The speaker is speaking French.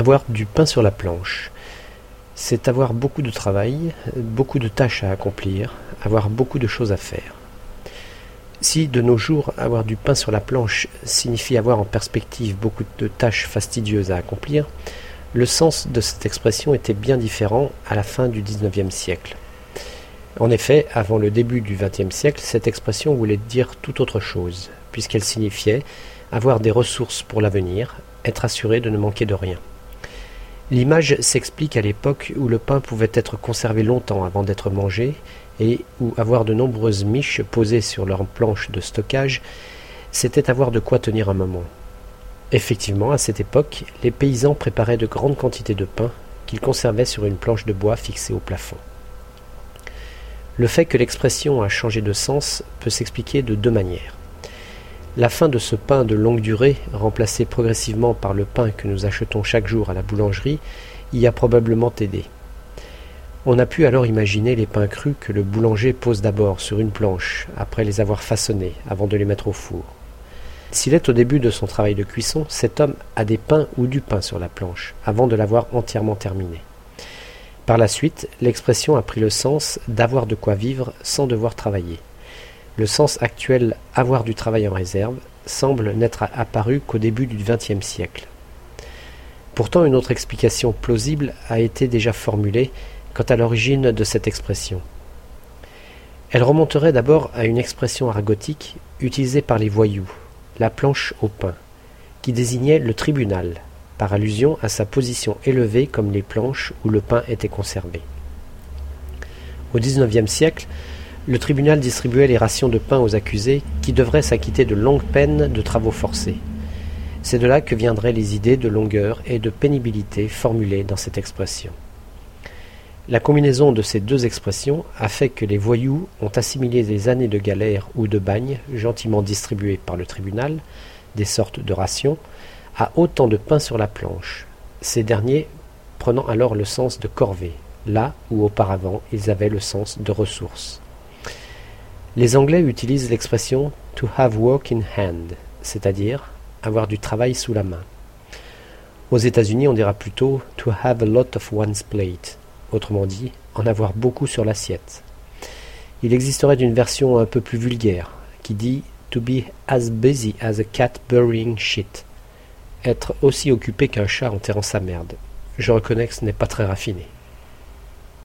Avoir du pain sur la planche, c'est avoir beaucoup de travail, beaucoup de tâches à accomplir, avoir beaucoup de choses à faire. Si de nos jours avoir du pain sur la planche signifie avoir en perspective beaucoup de tâches fastidieuses à accomplir, le sens de cette expression était bien différent à la fin du XIXe siècle. En effet, avant le début du XXe siècle, cette expression voulait dire tout autre chose, puisqu'elle signifiait avoir des ressources pour l'avenir, être assuré de ne manquer de rien. L'image s'explique à l'époque où le pain pouvait être conservé longtemps avant d'être mangé et où avoir de nombreuses miches posées sur leurs planches de stockage, c'était avoir de quoi tenir un moment. Effectivement, à cette époque, les paysans préparaient de grandes quantités de pain qu'ils conservaient sur une planche de bois fixée au plafond. Le fait que l'expression a changé de sens peut s'expliquer de deux manières. La fin de ce pain de longue durée, remplacé progressivement par le pain que nous achetons chaque jour à la boulangerie, y a probablement aidé. On a pu alors imaginer les pains crus que le boulanger pose d'abord sur une planche, après les avoir façonnés, avant de les mettre au four. S'il est au début de son travail de cuisson, cet homme a des pains ou du pain sur la planche, avant de l'avoir entièrement terminé. Par la suite, l'expression a pris le sens d'avoir de quoi vivre sans devoir travailler. Le sens actuel avoir du travail en réserve semble n'être apparu qu'au début du XXe siècle. Pourtant, une autre explication plausible a été déjà formulée quant à l'origine de cette expression. Elle remonterait d'abord à une expression argotique utilisée par les voyous, la planche au pain, qui désignait le tribunal, par allusion à sa position élevée comme les planches où le pain était conservé. Au XIXe siècle, le tribunal distribuait les rations de pain aux accusés qui devraient s'acquitter de longues peines de travaux forcés. C'est de là que viendraient les idées de longueur et de pénibilité formulées dans cette expression. La combinaison de ces deux expressions a fait que les voyous ont assimilé des années de galère ou de bagne, gentiment distribuées par le tribunal, des sortes de rations, à autant de pain sur la planche, ces derniers prenant alors le sens de corvée, là où auparavant ils avaient le sens de ressources. Les Anglais utilisent l'expression to have work in hand, c'est-à-dire avoir du travail sous la main. Aux États-Unis, on dira plutôt to have a lot of one's plate, autrement dit, en avoir beaucoup sur l'assiette. Il existerait une version un peu plus vulgaire qui dit to be as busy as a cat burying shit, être aussi occupé qu'un chat enterrant sa merde. Je reconnais que ce n'est pas très raffiné.